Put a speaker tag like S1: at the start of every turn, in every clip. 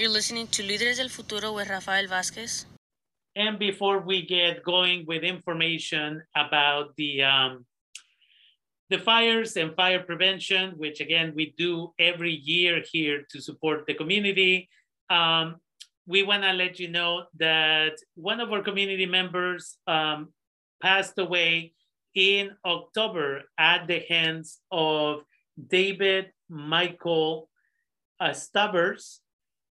S1: You're listening to Líderes del Futuro with Rafael Vázquez.
S2: And before we get going with information about the um, the fires and fire prevention, which again we do every year here to support the community, um, we want to let you know that one of our community members um, passed away in October at the hands of David Michael uh, Stubbers.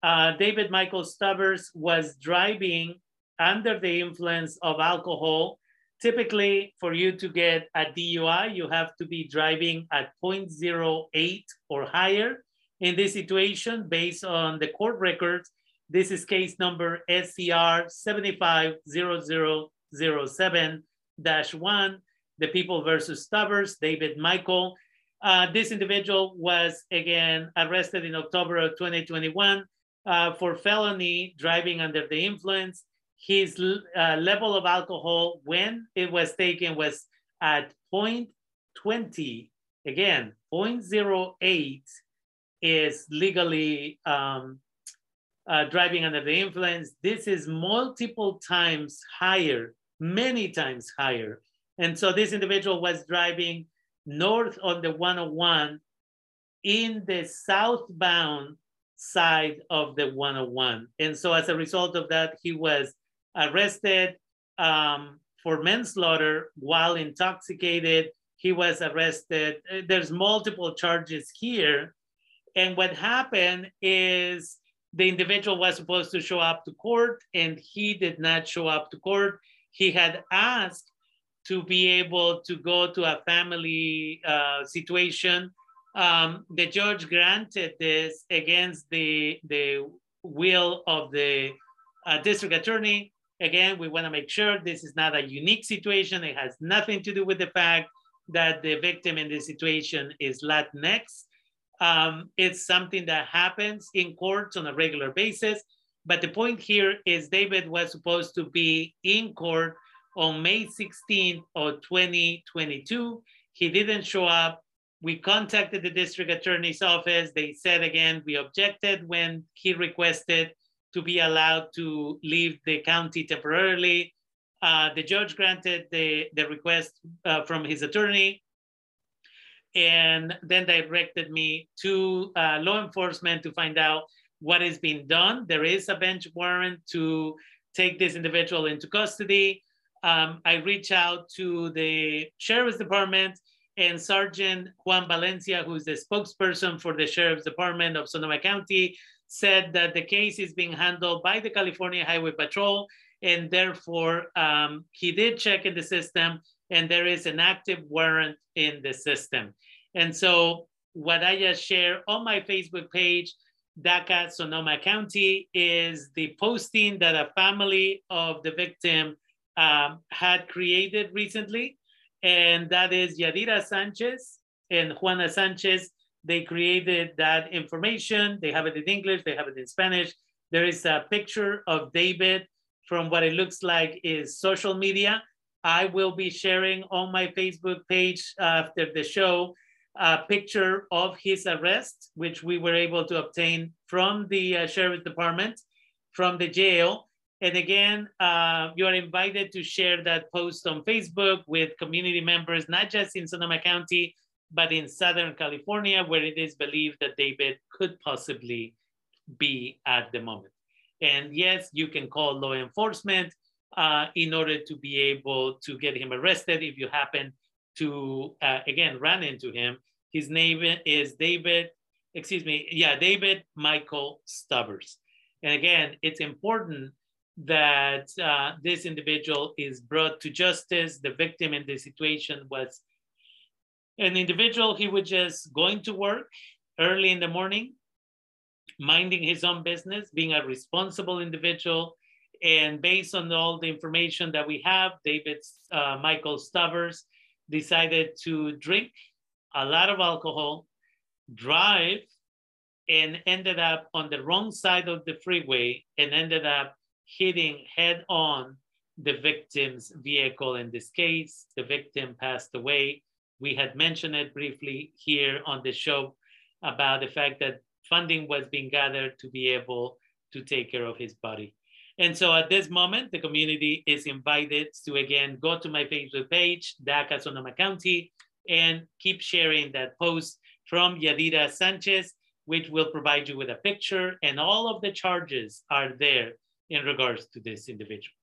S2: Uh, David Michael Stubbers was driving under the influence of alcohol. Typically, for you to get a DUI, you have to be driving at 0.08 or higher. In this situation, based on the court records, this is case number SCR 750007-1, the people versus Stubbers, David Michael. Uh, this individual was again arrested in October of 2021 uh, for felony driving under the influence. His uh, level of alcohol when it was taken was at 0.20. Again, 0.08 is legally um, uh, driving under the influence. This is multiple times higher, many times higher. And so this individual was driving north on the 101 in the southbound side of the 101. And so as a result of that, he was arrested um, for manslaughter while intoxicated. He was arrested. There's multiple charges here. And what happened is the individual was supposed to show up to court and he did not show up to court. He had asked to be able to go to a family uh, situation. Um, the judge granted this against the, the will of the uh, district attorney. Again, we want to make sure this is not a unique situation. It has nothing to do with the fact that the victim in this situation is Latinx. Um, it's something that happens in courts on a regular basis. But the point here is David was supposed to be in court on May 16th of 2022. He didn't show up. We contacted the district attorney's office. They said again, we objected when he requested to be allowed to leave the county temporarily. Uh, the judge granted the, the request uh, from his attorney and then directed me to uh, law enforcement to find out what is being done. There is a bench warrant to take this individual into custody um, I reached out to the sheriff's department and Sergeant Juan Valencia, who's the spokesperson for the sheriff's department of Sonoma County, said that the case is being handled by the California Highway Patrol, and therefore um, he did check in the system, and there is an active warrant in the system. And so, what I just shared on my Facebook page, DACA Sonoma County, is the posting that a family of the victim um, had created recently, and that is Yadira Sanchez and Juana Sanchez. They created that information. They have it in English, they have it in Spanish. There is a picture of David from what it looks like is social media. I will be sharing on my Facebook page after the show a picture of his arrest, which we were able to obtain from the uh, sheriff's department, from the jail. And again, uh, you are invited to share that post on Facebook with community members, not just in Sonoma County, but in Southern California, where it is believed that David could possibly be at the moment. And yes, you can call law enforcement uh, in order to be able to get him arrested if you happen to, uh, again, run into him. His name is David, excuse me, yeah, David Michael Stubbers. And again, it's important that uh, this individual is brought to justice. The victim in this situation was an individual, he was just going to work early in the morning, minding his own business, being a responsible individual. And based on all the information that we have, David uh, Michael Stubbers decided to drink a lot of alcohol, drive, and ended up on the wrong side of the freeway and ended up hitting head on the victim's vehicle in this case. The victim passed away. We had mentioned it briefly here on the show about the fact that funding was being gathered to be able to take care of his body. And so at this moment, the community is invited to again go to my Facebook page, DACA Sonoma County, and keep sharing that post from Yadira Sanchez, which will provide you with a picture, and all of the charges are there in regards to this individual.